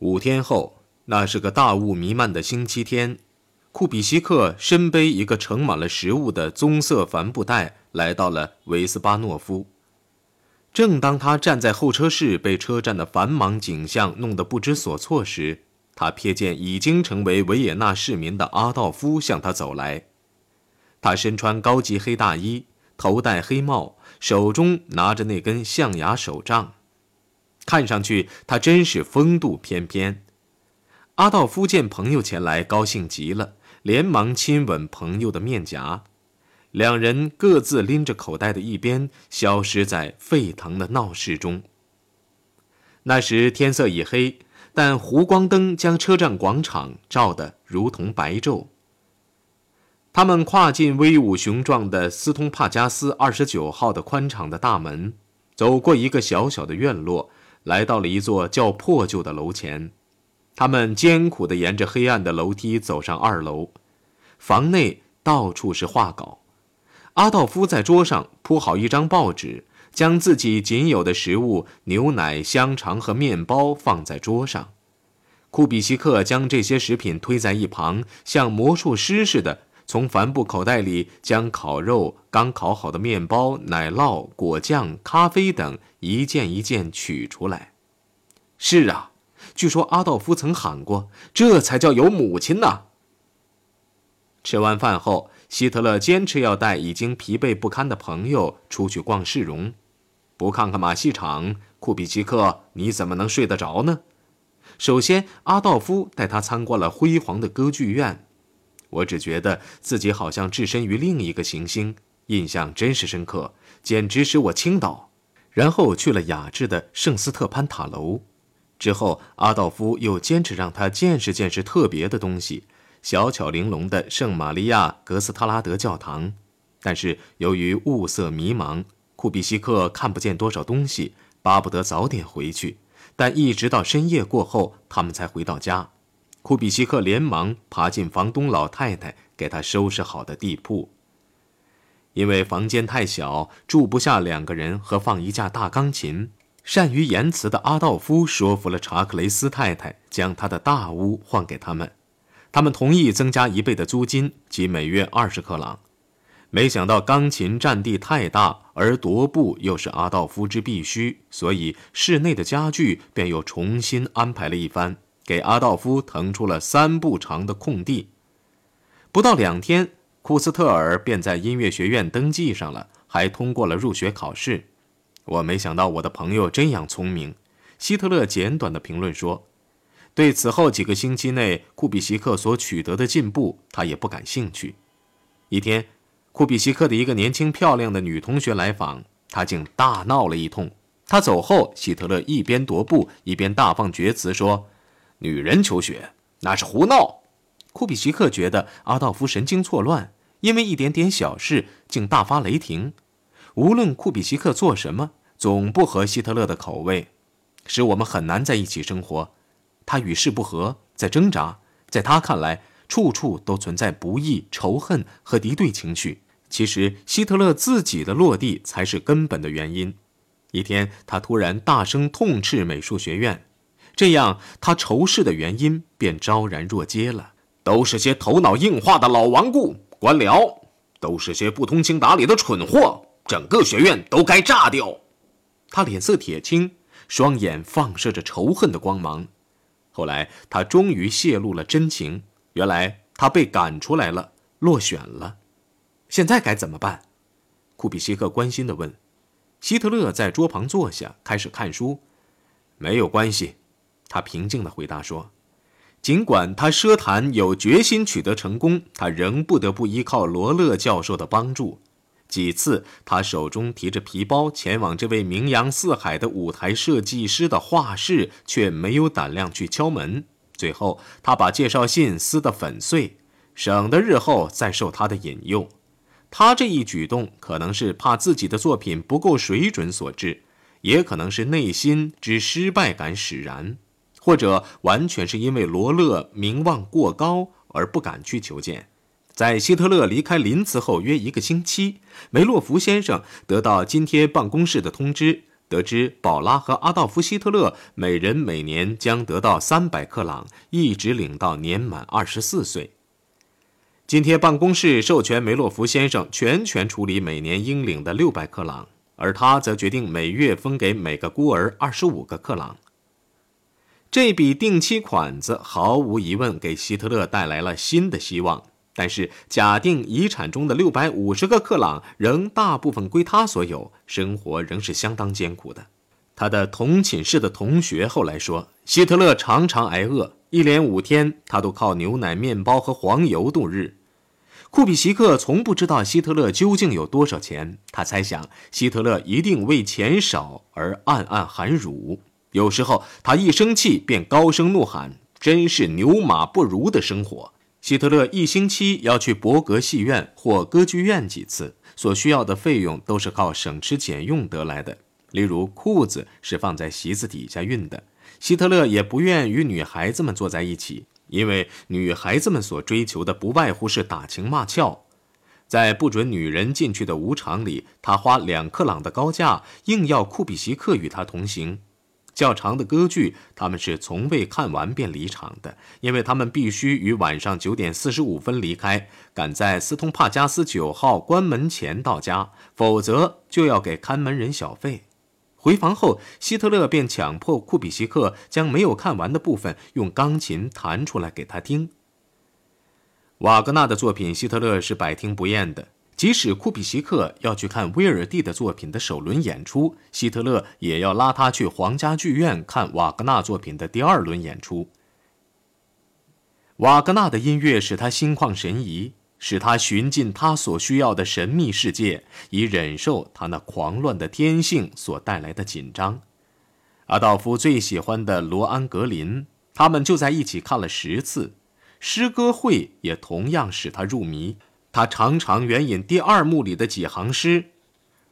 五天后，那是个大雾弥漫的星期天，库比西克身背一个盛满了食物的棕色帆布袋，来到了维斯巴诺夫。正当他站在候车室，被车站的繁忙景象弄得不知所措时，他瞥见已经成为维也纳市民的阿道夫向他走来。他身穿高级黑大衣，头戴黑帽，手中拿着那根象牙手杖。看上去他真是风度翩翩。阿道夫见朋友前来，高兴极了，连忙亲吻朋友的面颊。两人各自拎着口袋的一边，消失在沸腾的闹市中。那时天色已黑，但湖光灯将车站广场照得如同白昼。他们跨进威武雄壮的斯通帕加斯二十九号的宽敞的大门，走过一个小小的院落。来到了一座较破旧的楼前，他们艰苦地沿着黑暗的楼梯走上二楼。房内到处是画稿。阿道夫在桌上铺好一张报纸，将自己仅有的食物——牛奶、香肠和面包放在桌上。库比西克将这些食品推在一旁，像魔术师似的。从帆布口袋里将烤肉、刚烤好的面包、奶酪、果酱、咖啡等一件一件取出来。是啊，据说阿道夫曾喊过：“这才叫有母亲呢。”吃完饭后，希特勒坚持要带已经疲惫不堪的朋友出去逛市容。不看看马戏场，库比奇克，你怎么能睡得着呢？首先，阿道夫带他参观了辉煌的歌剧院。我只觉得自己好像置身于另一个行星，印象真是深刻，简直使我倾倒。然后去了雅致的圣斯特潘塔楼，之后阿道夫又坚持让他见识见识特别的东西——小巧玲珑的圣玛利亚格斯特拉德教堂。但是由于雾色迷茫，库比西克看不见多少东西，巴不得早点回去。但一直到深夜过后，他们才回到家。库比西克连忙爬进房东老太太给他收拾好的地铺。因为房间太小，住不下两个人和放一架大钢琴，善于言辞的阿道夫说服了查克雷斯太太，将他的大屋换给他们。他们同意增加一倍的租金，即每月二十克朗。没想到钢琴占地太大，而踱步又是阿道夫之必须，所以室内的家具便又重新安排了一番。给阿道夫腾出了三步长的空地。不到两天，库斯特尔便在音乐学院登记上了，还通过了入学考试。我没想到我的朋友这样聪明。希特勒简短的评论说：“对此后几个星期内库比西克所取得的进步，他也不感兴趣。”一天，库比西克的一个年轻漂亮的女同学来访，他竟大闹了一通。他走后，希特勒一边踱步，一边大放厥词说。女人求学那是胡闹。库比奇克觉得阿道夫神经错乱，因为一点点小事竟大发雷霆。无论库比奇克做什么，总不合希特勒的口味，使我们很难在一起生活。他与世不合，在挣扎，在他看来，处处都存在不义、仇恨和敌对情绪。其实，希特勒自己的落地才是根本的原因。一天，他突然大声痛斥美术学院。这样，他仇视的原因便昭然若揭了。都是些头脑硬化的老顽固官僚，都是些不通情达理的蠢货，整个学院都该炸掉。他脸色铁青，双眼放射着仇恨的光芒。后来，他终于泄露了真情：原来他被赶出来了，落选了。现在该怎么办？库比西克关心地问。希特勒在桌旁坐下，开始看书。没有关系。他平静地回答说：“尽管他奢谈有决心取得成功，他仍不得不依靠罗勒教授的帮助。几次，他手中提着皮包前往这位名扬四海的舞台设计师的画室，却没有胆量去敲门。最后，他把介绍信撕得粉碎，省得日后再受他的引诱。他这一举动可能是怕自己的作品不够水准所致，也可能是内心之失败感使然。”或者完全是因为罗勒名望过高而不敢去求见。在希特勒离开林茨后约一个星期，梅洛夫先生得到津贴办公室的通知，得知宝拉和阿道夫·希特勒每人每年将得到三百克朗，一直领到年满二十四岁。津贴办公室授权梅洛夫先生全权处理每年应领的六百克朗，而他则决定每月分给每个孤儿二十五个克朗。这笔定期款子毫无疑问给希特勒带来了新的希望。但是，假定遗产中的六百五十个克朗仍大部分归他所有，生活仍是相当艰苦的。他的同寝室的同学后来说，希特勒常常挨饿，一连五天他都靠牛奶、面包和黄油度日。库比西克从不知道希特勒究竟有多少钱，他猜想希特勒一定为钱少而暗暗含辱。有时候他一生气便高声怒喊：“真是牛马不如的生活！”希特勒一星期要去伯格戏院或歌剧院几次，所需要的费用都是靠省吃俭用得来的。例如，裤子是放在席子底下熨的。希特勒也不愿与女孩子们坐在一起，因为女孩子们所追求的不外乎是打情骂俏。在不准女人进去的舞场里，他花两克朗的高价，硬要库比西克与他同行。较长的歌剧，他们是从未看完便离场的，因为他们必须于晚上九点四十五分离开，赶在斯通帕加斯九号关门前到家，否则就要给看门人小费。回房后，希特勒便强迫库比西克将没有看完的部分用钢琴弹出来给他听。瓦格纳的作品，希特勒是百听不厌的。即使库比西克要去看威尔第的作品的首轮演出，希特勒也要拉他去皇家剧院看瓦格纳作品的第二轮演出。瓦格纳的音乐使他心旷神怡，使他寻进他所需要的神秘世界，以忍受他那狂乱的天性所带来的紧张。阿道夫最喜欢的罗安格林，他们就在一起看了十次。诗歌会也同样使他入迷。他常常援引第二幕里的几行诗：“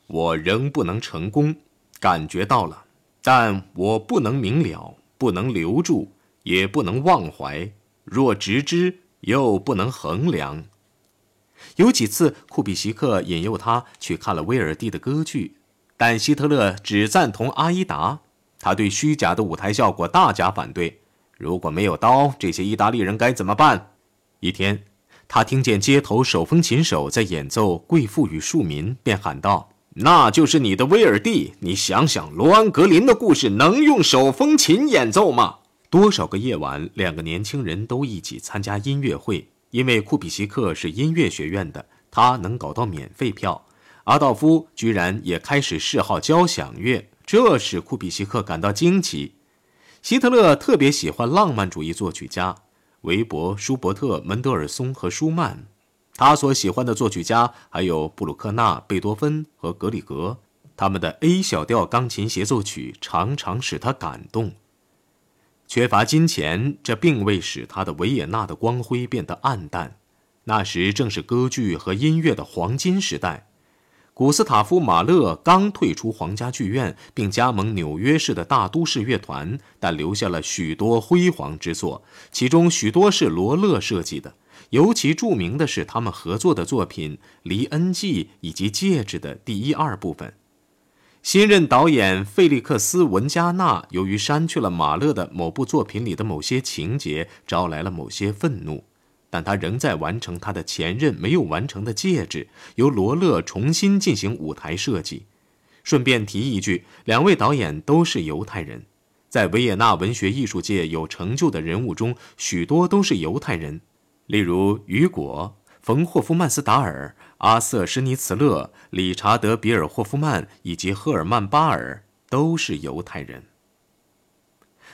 我仍不能成功，感觉到了，但我不能明了，不能留住，也不能忘怀。若直之，又不能衡量。”有几次，库比西克引诱他去看了威尔第的歌剧，但希特勒只赞同阿依达。他对虚假的舞台效果大加反对。如果没有刀，这些意大利人该怎么办？一天。他听见街头手风琴手在演奏《贵妇与庶民》，便喊道：“那就是你的威尔第！你想想，罗安格林的故事能用手风琴演奏吗？”多少个夜晚，两个年轻人都一起参加音乐会，因为库比西克是音乐学院的，他能搞到免费票。阿道夫居然也开始嗜好交响乐，这使库比西克感到惊奇。希特勒特别喜欢浪漫主义作曲家。韦伯、舒伯特、门德尔松和舒曼，他所喜欢的作曲家还有布鲁克纳、贝多芬和格里格。他们的 A 小调钢琴协奏曲常常使他感动。缺乏金钱，这并未使他的维也纳的光辉变得暗淡。那时正是歌剧和音乐的黄金时代。古斯塔夫·马勒刚退出皇家剧院，并加盟纽约市的大都市乐团，但留下了许多辉煌之作，其中许多是罗勒设计的。尤其著名的是他们合作的作品《黎恩记》以及《戒指》的第一二部分。新任导演费利克斯·文加纳由于删去了马勒的某部作品里的某些情节，招来了某些愤怒。但他仍在完成他的前任没有完成的戒指，由罗勒重新进行舞台设计。顺便提一句，两位导演都是犹太人，在维也纳文学艺术界有成就的人物中，许多都是犹太人，例如雨果、冯霍夫曼斯达尔、阿瑟施尼茨勒、理查德比尔霍夫曼以及赫尔曼巴尔都是犹太人。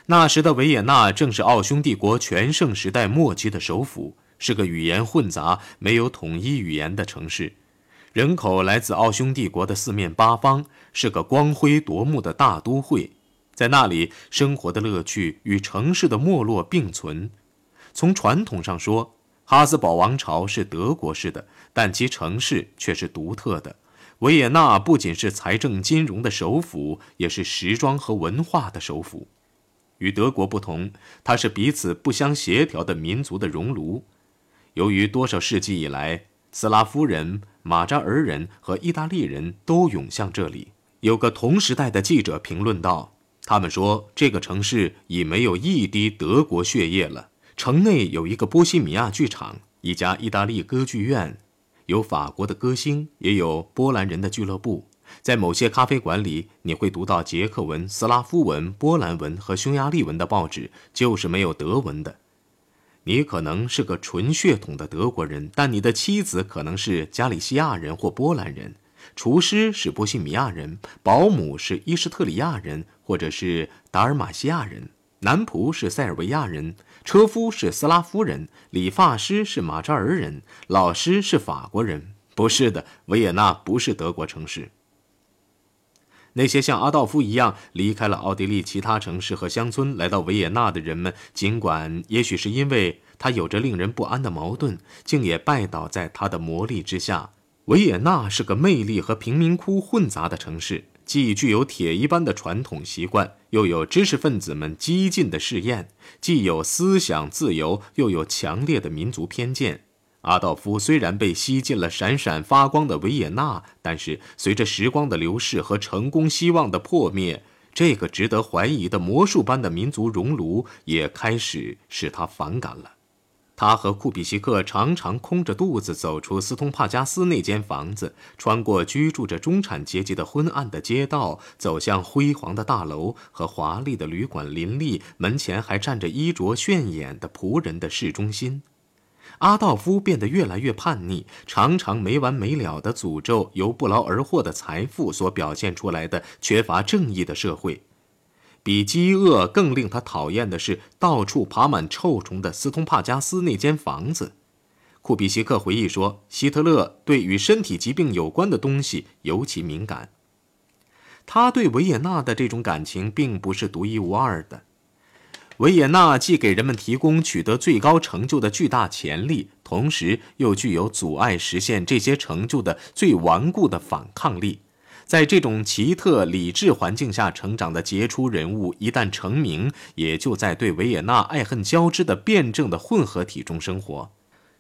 那时的维也纳正是奥匈帝国全盛时代末期的首府。是个语言混杂、没有统一语言的城市，人口来自奥匈帝国的四面八方，是个光辉夺目的大都会。在那里，生活的乐趣与城市的没落并存。从传统上说，哈斯堡王朝是德国式的，但其城市却是独特的。维也纳不仅是财政金融的首府，也是时装和文化的首府。与德国不同，它是彼此不相协调的民族的熔炉。由于多少世纪以来，斯拉夫人、马扎尔人和意大利人都涌向这里，有个同时代的记者评论道：“他们说这个城市已没有一滴德国血液了。城内有一个波西米亚剧场，一家意大利歌剧院，有法国的歌星，也有波兰人的俱乐部。在某些咖啡馆里，你会读到捷克文、斯拉夫文、波兰文和匈牙利文的报纸，就是没有德文的。你可能是个纯血统的德国人，但你的妻子可能是加利西亚人或波兰人。”厨师是波西米亚人，保姆是伊什特里亚人或者是达尔马西亚人，男仆是塞尔维亚人，车夫是斯拉夫人，理发师是马扎尔人，老师是法国人。不是的，维也纳不是德国城市。那些像阿道夫一样离开了奥地利其他城市和乡村来到维也纳的人们，尽管也许是因为他有着令人不安的矛盾，竟也拜倒在他的魔力之下。维也纳是个魅力和贫民窟混杂的城市，既具有铁一般的传统习惯，又有知识分子们激进的试验；既有思想自由，又有强烈的民族偏见。阿道夫虽然被吸进了闪闪发光的维也纳，但是随着时光的流逝和成功希望的破灭，这个值得怀疑的魔术般的民族熔炉也开始使他反感了。他和库比西克常常空着肚子走出斯通帕加斯那间房子，穿过居住着中产阶级的昏暗的街道，走向辉煌的大楼和华丽的旅馆林立、门前还站着衣着炫眼的仆人的市中心。阿道夫变得越来越叛逆，常常没完没了地诅咒由不劳而获的财富所表现出来的缺乏正义的社会。比饥饿更令他讨厌的是，到处爬满臭虫的斯通帕加斯那间房子。库比西克回忆说，希特勒对与身体疾病有关的东西尤其敏感。他对维也纳的这种感情并不是独一无二的。维也纳既给人们提供取得最高成就的巨大潜力，同时又具有阻碍实现这些成就的最顽固的反抗力。在这种奇特理智环境下成长的杰出人物，一旦成名，也就在对维也纳爱恨交织的辩证的混合体中生活。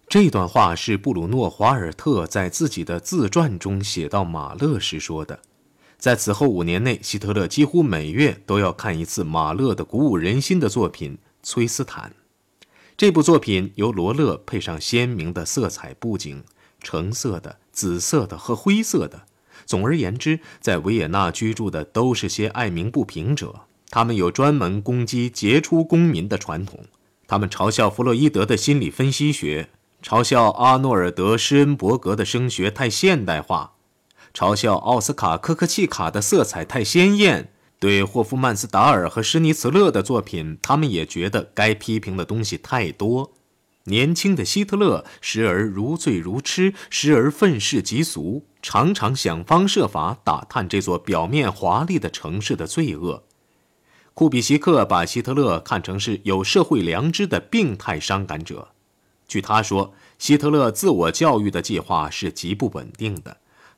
这段话是布鲁诺·华尔特在自己的自传中写到马勒时说的。在此后五年内，希特勒几乎每月都要看一次马勒的鼓舞人心的作品《崔斯坦》。这部作品由罗勒配上鲜明的色彩布景，橙色的、紫色的和灰色的。总而言之，在维也纳居住的都是些爱民不平者，他们有专门攻击杰出公民的传统。他们嘲笑弗洛伊德的心理分析学，嘲笑阿诺尔德·施恩伯格的声学太现代化，嘲笑奥斯卡·科克契卡的色彩太鲜艳。对霍夫曼斯达尔和施尼茨勒的作品，他们也觉得该批评的东西太多。年轻的希特勒时而如醉如痴，时而愤世嫉俗，常常想方设法打探这座表面华丽的城市的罪恶。库比希克把希特勒看成是有社会良知的病态伤感者。据他说，希特勒自我教育的计划是极不稳定的。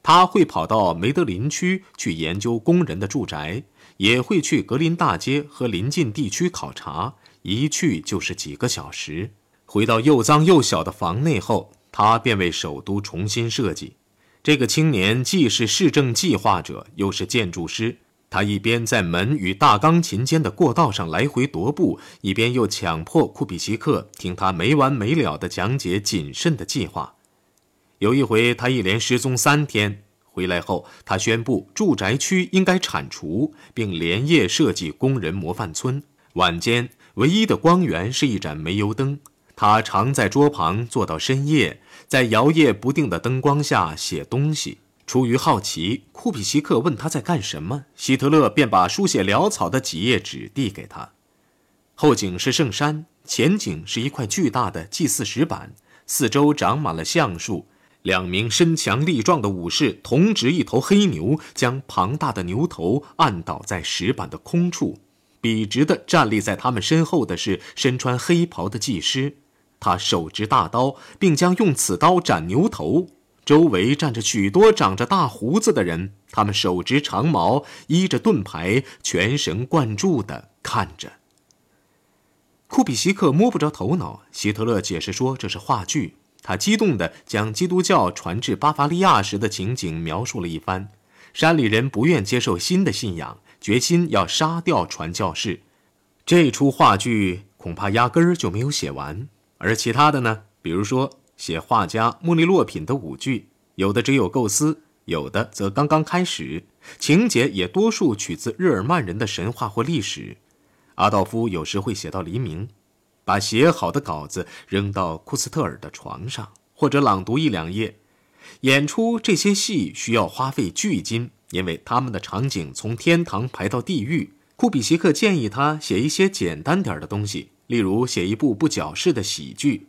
他会跑到梅德林区去研究工人的住宅，也会去格林大街和邻近地区考察，一去就是几个小时。回到又脏又小的房内后，他便为首都重新设计。这个青年既是市政计划者，又是建筑师。他一边在门与大钢琴间的过道上来回踱步，一边又强迫库比奇克听他没完没了地讲解谨慎的计划。有一回，他一连失踪三天，回来后，他宣布住宅区应该铲除，并连夜设计工人模范村。晚间，唯一的光源是一盏煤油灯。他常在桌旁坐到深夜，在摇曳不定的灯光下写东西。出于好奇，库比奇克问他在干什么，希特勒便把书写潦草的几页纸递给他。后景是圣山，前景是一块巨大的祭祀石板，四周长满了橡树。两名身强力壮的武士同执一头黑牛，将庞大的牛头按倒在石板的空处。笔直地站立在他们身后的是身穿黑袍的技师。他手执大刀，并将用此刀斩牛头。周围站着许多长着大胡子的人，他们手执长矛，依着盾牌，全神贯注地看着。库比西克摸不着头脑。希特勒解释说这是话剧。他激动地将基督教传至巴伐利亚时的情景描述了一番，山里人不愿接受新的信仰，决心要杀掉传教士。这出话剧恐怕压根儿就没有写完。而其他的呢？比如说写画家穆利洛品的舞剧，有的只有构思，有的则刚刚开始，情节也多数取自日耳曼人的神话或历史。阿道夫有时会写到黎明，把写好的稿子扔到库斯特尔的床上，或者朗读一两页。演出这些戏需要花费巨金，因为他们的场景从天堂排到地狱。库比西克建议他写一些简单点的东西。例如写一部不矫饰的喜剧，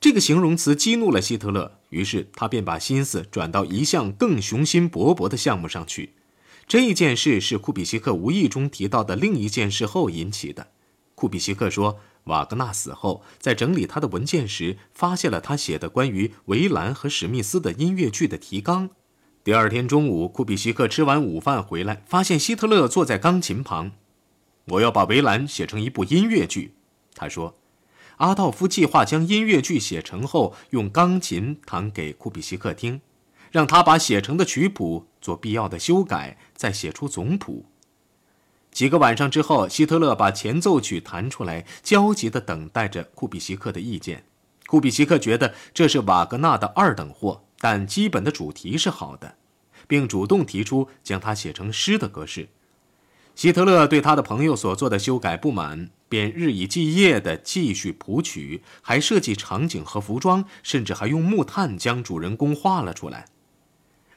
这个形容词激怒了希特勒，于是他便把心思转到一项更雄心勃勃的项目上去。这一件事是库比西克无意中提到的另一件事后引起的。库比西克说，瓦格纳死后，在整理他的文件时，发现了他写的关于维兰和史密斯的音乐剧的提纲。第二天中午，库比西克吃完午饭回来，发现希特勒坐在钢琴旁。我要把维兰写成一部音乐剧，他说。阿道夫计划将音乐剧写成后，用钢琴弹给库比西克听，让他把写成的曲谱做必要的修改，再写出总谱。几个晚上之后，希特勒把前奏曲弹出来，焦急地等待着库比西克的意见。库比西克觉得这是瓦格纳的二等货，但基本的主题是好的，并主动提出将它写成诗的格式。希特勒对他的朋友所做的修改不满，便日以继夜地继续谱曲，还设计场景和服装，甚至还用木炭将主人公画了出来。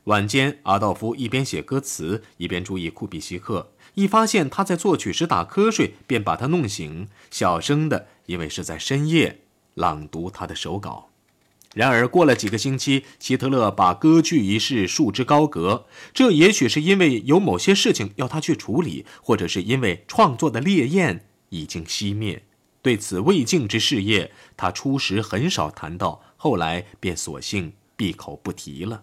晚间，阿道夫一边写歌词，一边注意库比西克。一发现他在作曲时打瞌睡，便把他弄醒，小声的，因为是在深夜，朗读他的手稿。然而，过了几个星期，希特勒把歌剧一事束之高阁。这也许是因为有某些事情要他去处理，或者是因为创作的烈焰已经熄灭。对此未竟之事业，他初时很少谈到，后来便索性闭口不提了。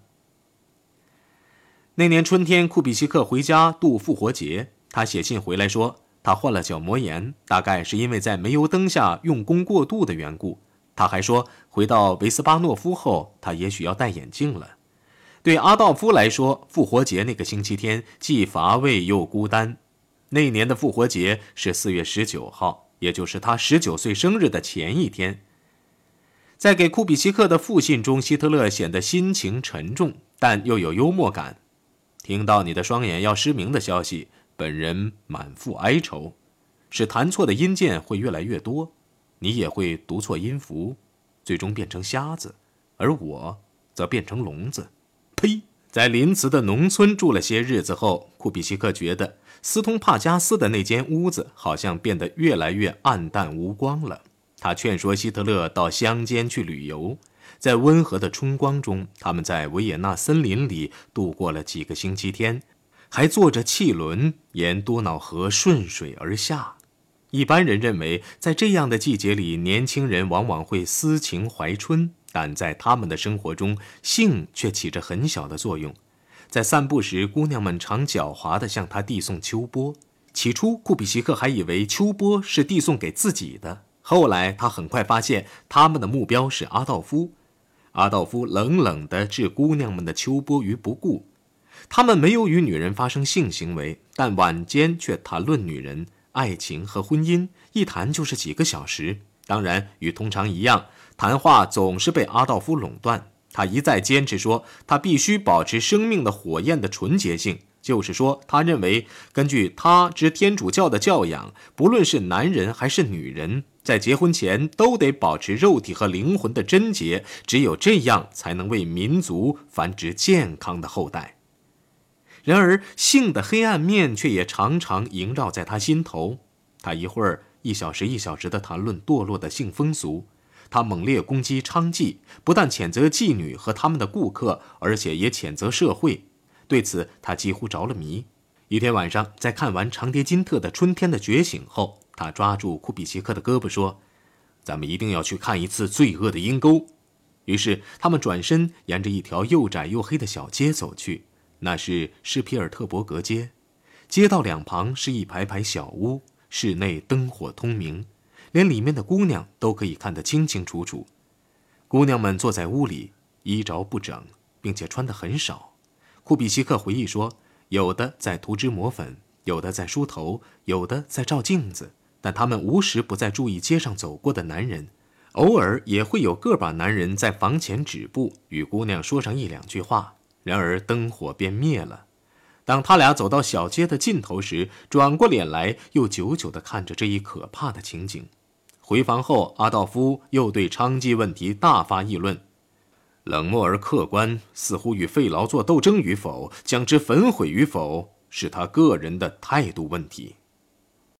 那年春天，库比西克回家度复活节，他写信回来说，他患了角膜炎，大概是因为在煤油灯下用功过度的缘故。他还说，回到维斯巴诺夫后，他也许要戴眼镜了。对阿道夫来说，复活节那个星期天既乏味又孤单。那年的复活节是四月十九号，也就是他十九岁生日的前一天。在给库比西克的复信中，希特勒显得心情沉重，但又有幽默感。听到你的双眼要失明的消息，本人满腹哀愁，使弹错的音键会越来越多。你也会读错音符，最终变成瞎子，而我则变成聋子。呸！在林茨的农村住了些日子后，库比西克觉得斯通帕加斯的那间屋子好像变得越来越暗淡无光了。他劝说希特勒到乡间去旅游，在温和的春光中，他们在维也纳森林里度过了几个星期天，还坐着汽轮沿多瑙河顺水而下。一般人认为，在这样的季节里，年轻人往往会思情怀春，但在他们的生活中，性却起着很小的作用。在散步时，姑娘们常狡猾地向他递送秋波。起初，库比西克还以为秋波是递送给自己的，后来他很快发现，他们的目标是阿道夫。阿道夫冷冷地置姑娘们的秋波于不顾。他们没有与女人发生性行为，但晚间却谈论女人。爱情和婚姻一谈就是几个小时，当然与通常一样，谈话总是被阿道夫垄断。他一再坚持说，他必须保持生命的火焰的纯洁性，就是说，他认为根据他之天主教的教养，不论是男人还是女人，在结婚前都得保持肉体和灵魂的贞洁，只有这样才能为民族繁殖健康的后代。然而，性的黑暗面却也常常萦绕在他心头。他一会儿一小时一小时地谈论堕落的性风俗，他猛烈攻击娼妓，不但谴责妓女和他们的顾客，而且也谴责社会。对此，他几乎着了迷。一天晚上，在看完长蝶金特的《春天的觉醒》后，他抓住库比奇克的胳膊说：“咱们一定要去看一次罪恶的阴沟。”于是，他们转身沿着一条又窄又黑的小街走去。那是施皮尔特伯格街，街道两旁是一排排小屋，室内灯火通明，连里面的姑娘都可以看得清清楚楚。姑娘们坐在屋里，衣着不整，并且穿得很少。库比西克回忆说，有的在涂脂抹粉，有的在梳头，有的在照镜子，但他们无时不在注意街上走过的男人。偶尔也会有个把男人在房前止步，与姑娘说上一两句话。然而灯火便灭了。当他俩走到小街的尽头时，转过脸来，又久久地看着这一可怕的情景。回房后，阿道夫又对娼妓问题大发议论，冷漠而客观，似乎与费劳做斗争与否，将之焚毁与否，是他个人的态度问题。